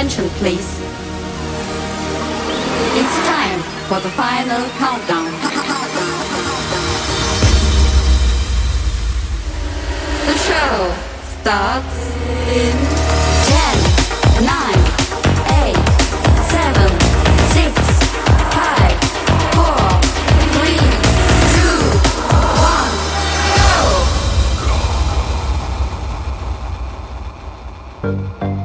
attention, please. It's time for the final countdown. The show starts in 10, 9, 8, 7, 6, 5, 4, 3, 2, 1, go! Thinking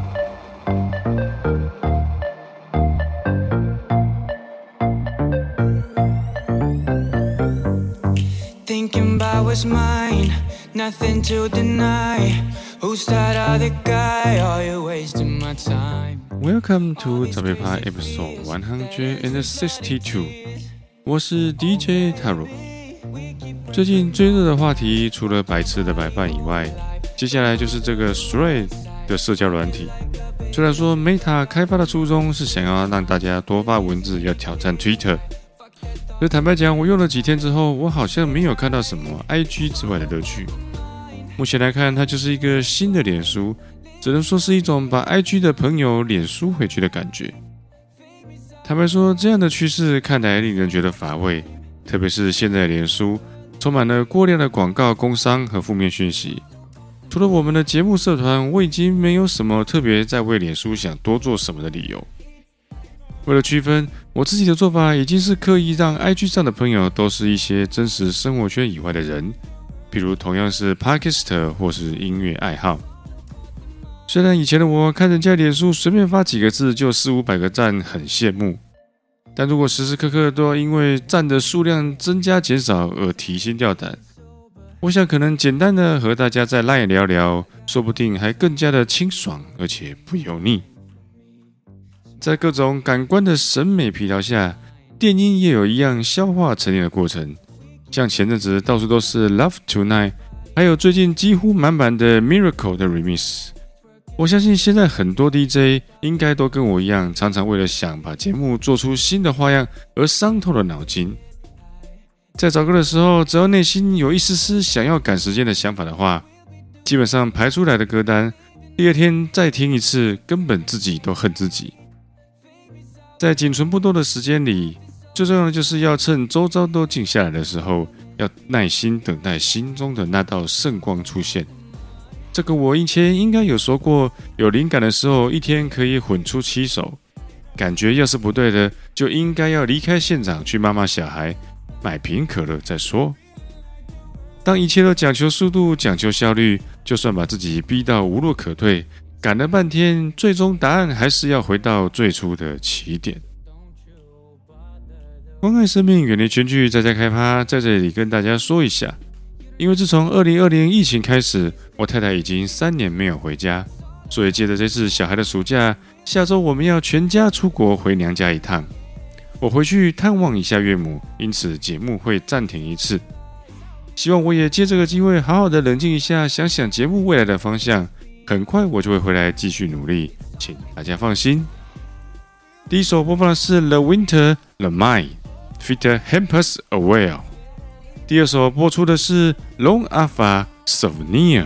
was mine, nothing to deny. Who's that other guy? Are you wasting my time? Welcome to 早被趴 Episode One Hundred and Sixty-Two。我是 DJ Taro。最近最热的话题，除了白痴的白饭以外，接下来就是这个 Thread 的社交软体。虽然说 Meta 开发的初衷是想要让大家多发文字，要挑战 Twitter。可坦白讲，我用了几天之后，我好像没有看到什么 IG 之外的乐趣。目前来看，它就是一个新的脸书，只能说是一种把 IG 的朋友脸书回去的感觉。坦白说，这样的趋势看来令人觉得乏味，特别是现在脸书充满了过量的广告、工商和负面讯息。除了我们的节目社团，我已经没有什么特别在为脸书想多做什么的理由。为了区分，我自己的做法已经是刻意让 IG 上的朋友都是一些真实生活圈以外的人，比如同样是 Podcaster 或是音乐爱好。虽然以前的我看人家脸书随便发几个字就四五百个赞，很羡慕，但如果时时刻刻都要因为赞的数量增加减少而提心吊胆，我想可能简单的和大家在 LINE 聊聊，说不定还更加的清爽，而且不油腻。在各种感官的审美疲劳下，电音也有一样消化沉淀的过程。像前阵子到处都是 Love Tonight，还有最近几乎满版的 Miracle 的 Remix。我相信现在很多 DJ 应该都跟我一样，常常为了想把节目做出新的花样而伤透了脑筋。在找歌的时候，只要内心有一丝丝想要赶时间的想法的话，基本上排出来的歌单，第二天再听一次，根本自己都恨自己。在仅存不多的时间里，最重要的就是要趁周遭都静下来的时候，要耐心等待心中的那道圣光出现。这个我以前应该有说过，有灵感的时候，一天可以混出七首。感觉要是不对的，就应该要离开现场去骂骂小孩，买瓶可乐再说。当一切都讲求速度、讲求效率，就算把自己逼到无路可退。赶了半天，最终答案还是要回到最初的起点。关爱生命，远离全剧，在家开趴，在这里跟大家说一下，因为自从二零二零疫情开始，我太太已经三年没有回家，所以借着这次小孩的暑假，下周我们要全家出国回娘家一趟。我回去探望一下岳母，因此节目会暂停一次。希望我也借这个机会，好好的冷静一下，想想节目未来的方向。很快我就会回来继续努力，请大家放心。第一首播放的是 The Winter The Mind Fit Hampers Aware。第二首播出的是 Long Alpha Souvenir。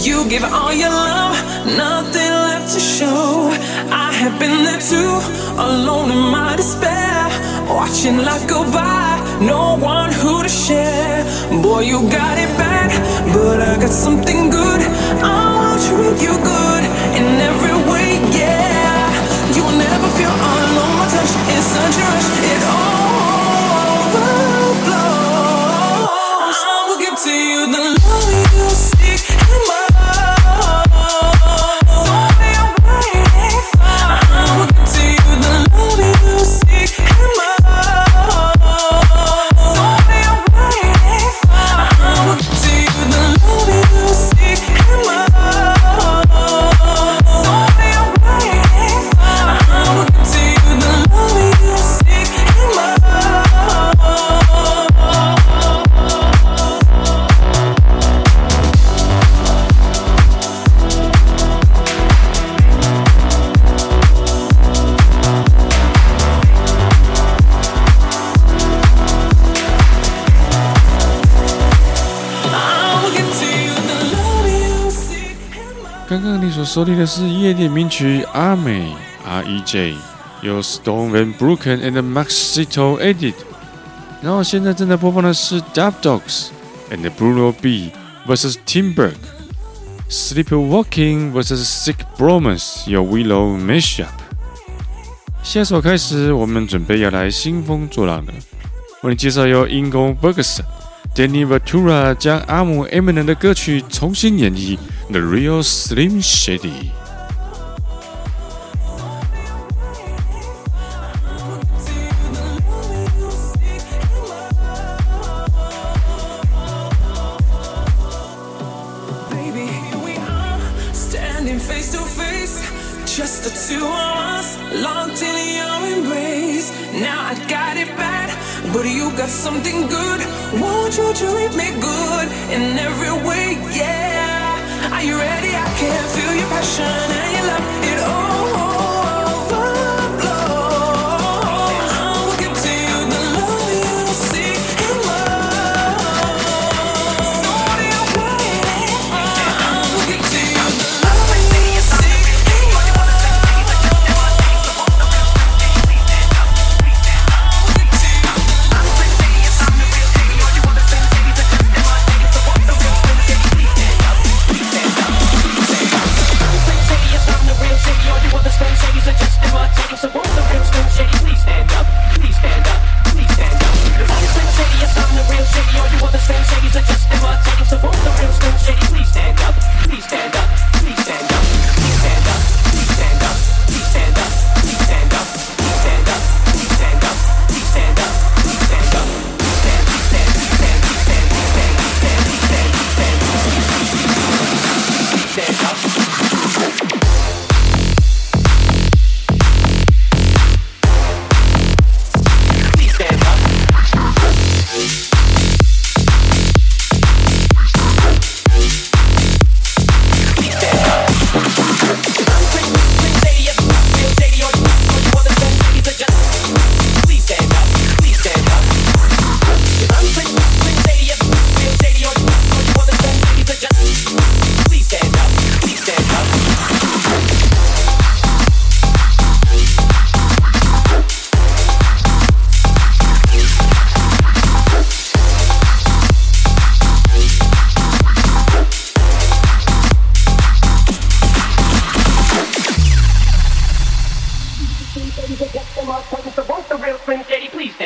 You give all your love, nothing left to show. I have been there too, alone in my despair. Watching life go by, no one who to share. Boy, you got it bad, but I got something good. I will treat you good in every way, yeah. You will never feel alone. My touch is such a rush, it overflows. 刚刚你所收听的是夜店名曲《阿美 R E J》，由 Stone Van Broeken and Maxito edit。然后现在正在播放的是 Dub Dogs and Bruno B vs Timberg。Sleepwalking vs Sick Bromance 由 Willow Mashup。下首开始，我们准备要来兴风作浪了。为你介绍由 Ingo Bergson、 Danny Ventura 将阿姆 Eminem 的歌曲重新演绎，《The Real Slim Shady》。Just the two of us, locked in your embrace. Now I got it bad, but you got something good. Won't you treat me good in every way? Yeah. Are you ready? I can feel your passion and your love. It overflows.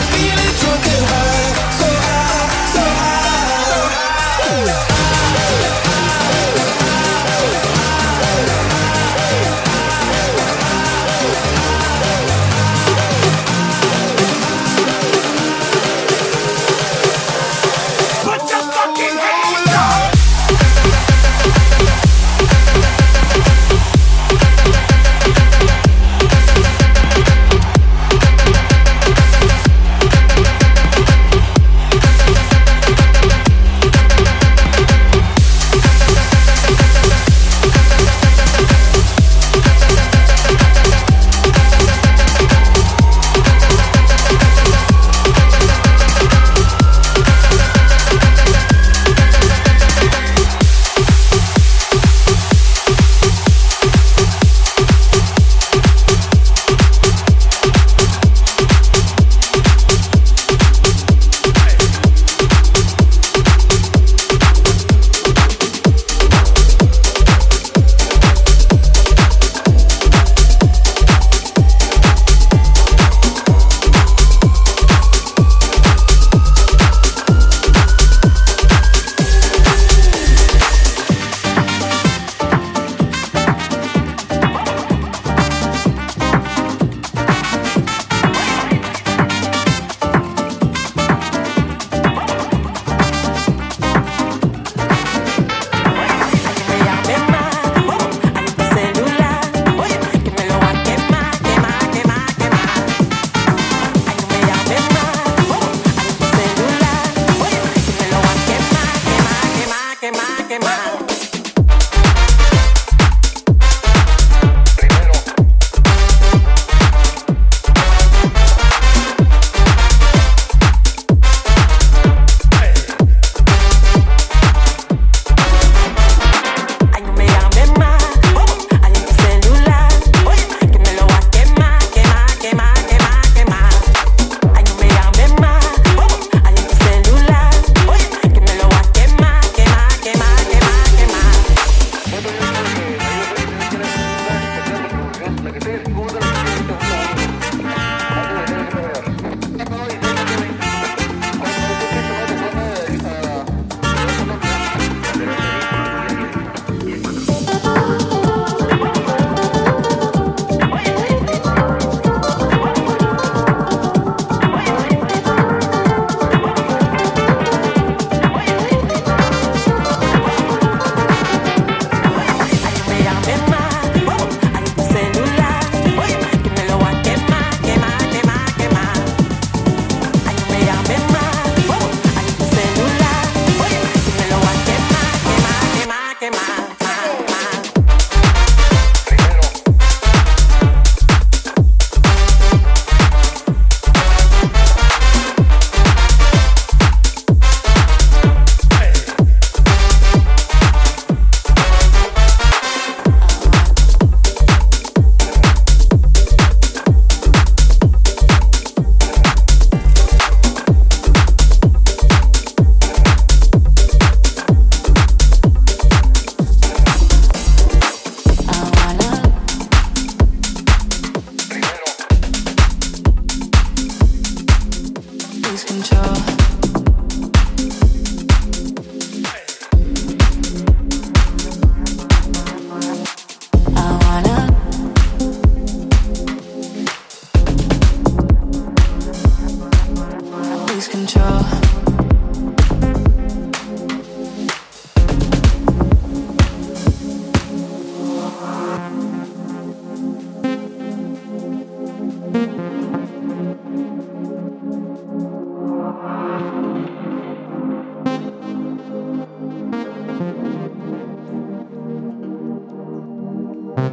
feel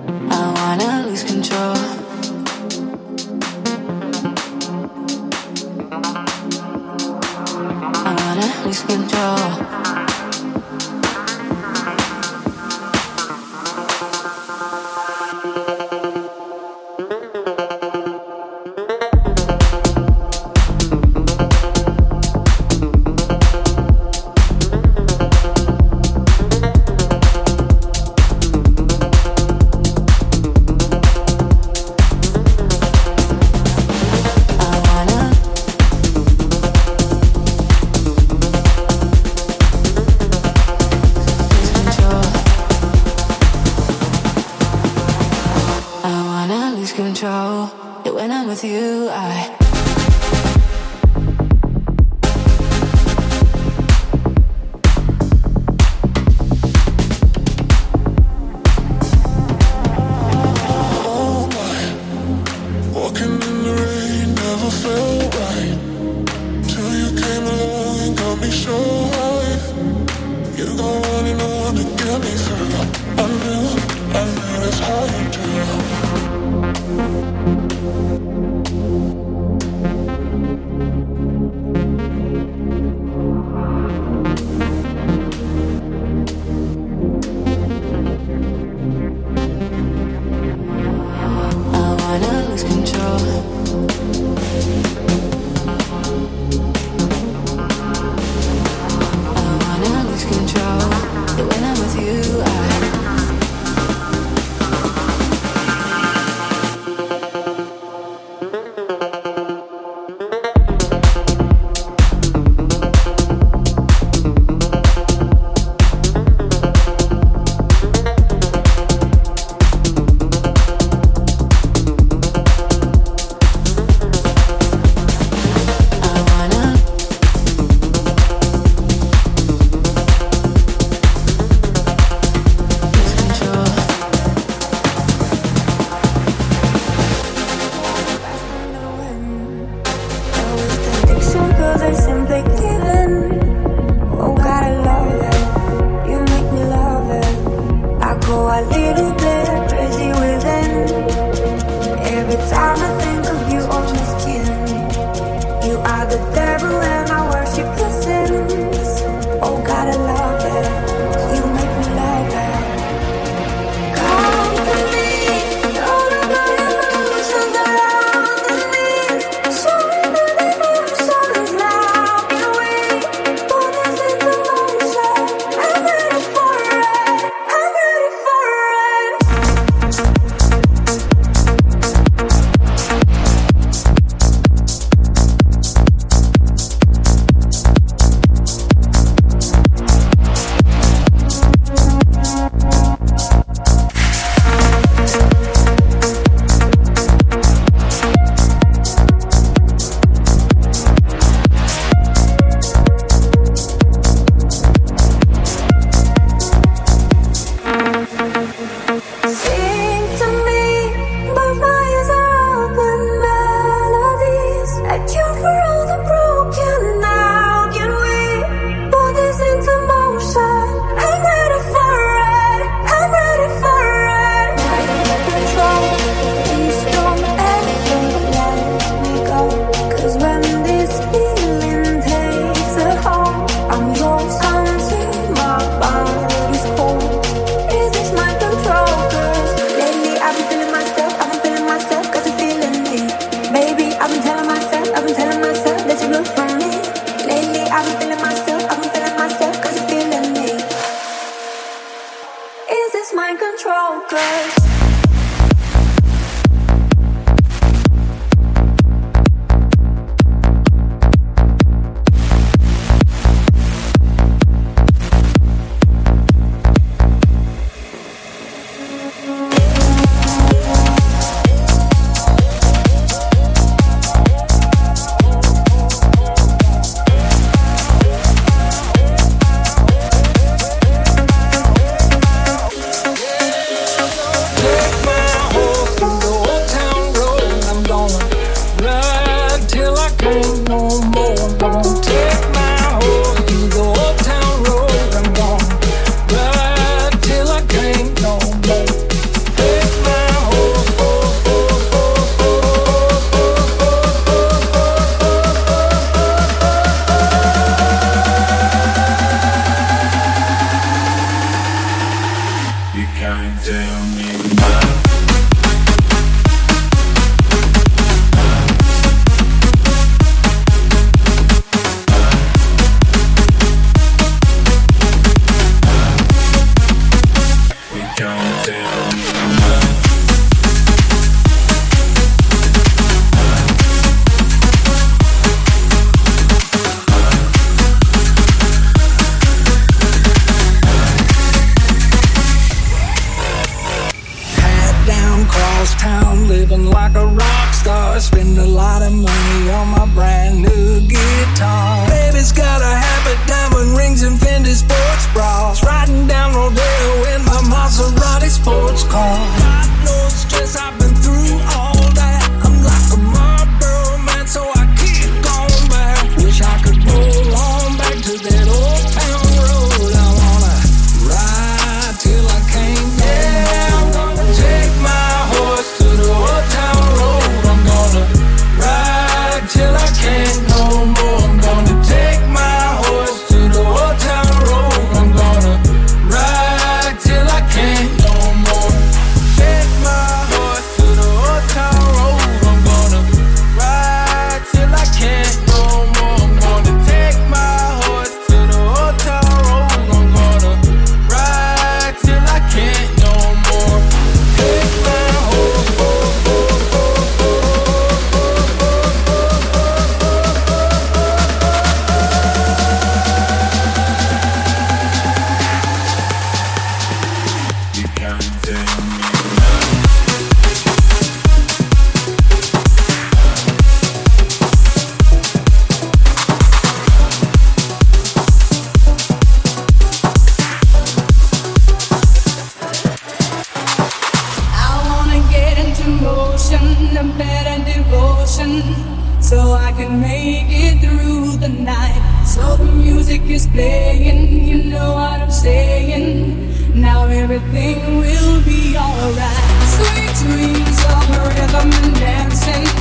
I wanna lose control. music is playing, you know what I'm saying. Now everything will be alright. Sweet dreams of rhythm and dancing.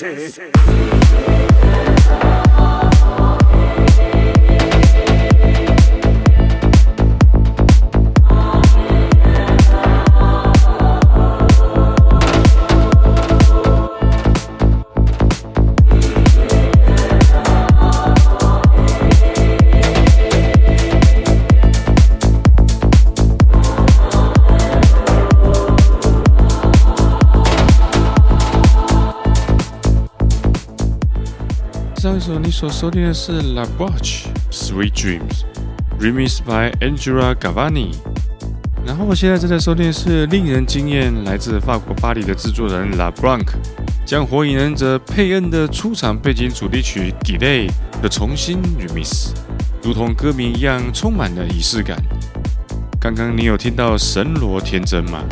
天你所收听的是 La Bouche Sweet Dreams Remixed by Angela Gavani。然后我现在正在收听的是令人惊艳，来自法国巴黎的制作人 La Blanc 将《火影忍者》佩恩的出场背景主题曲 Delay 的重新 Remix，如同歌名一样，充满了仪式感。刚刚你有听到神罗天真吗？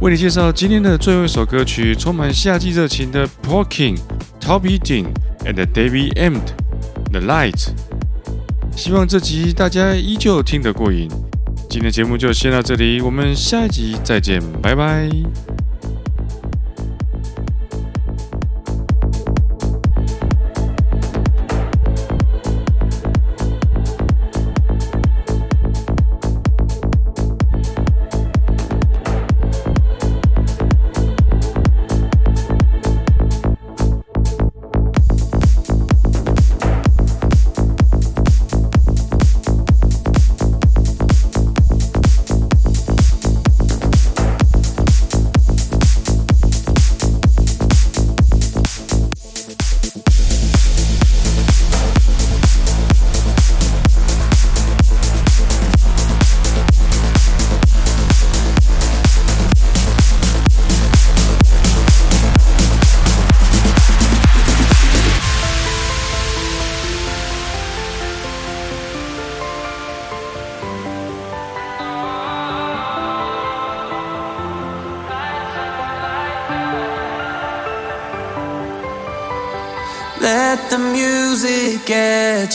为你介绍今天的最后一首歌曲，充满夏季热情的 Porking。Toby Dean and Davey M. The Light，希望这集大家依旧听得过瘾。今天节目就先到这里，我们下一集再见，拜拜。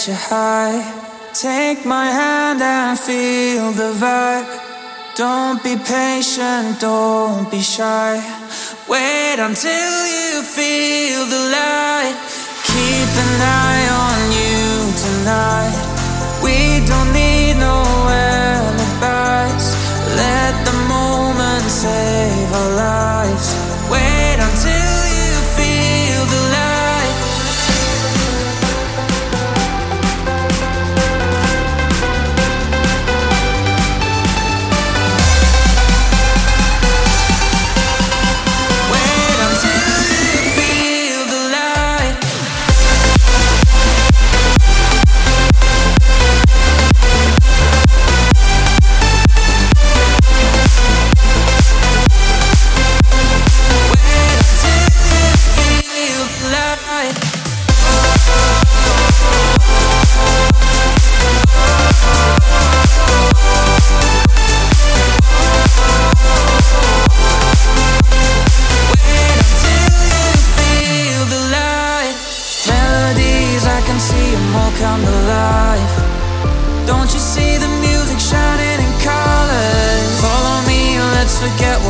You high. Take my hand and feel the vibe. Don't be patient, don't be shy. Wait until you feel the light. Keep an eye on you tonight. We don't need forget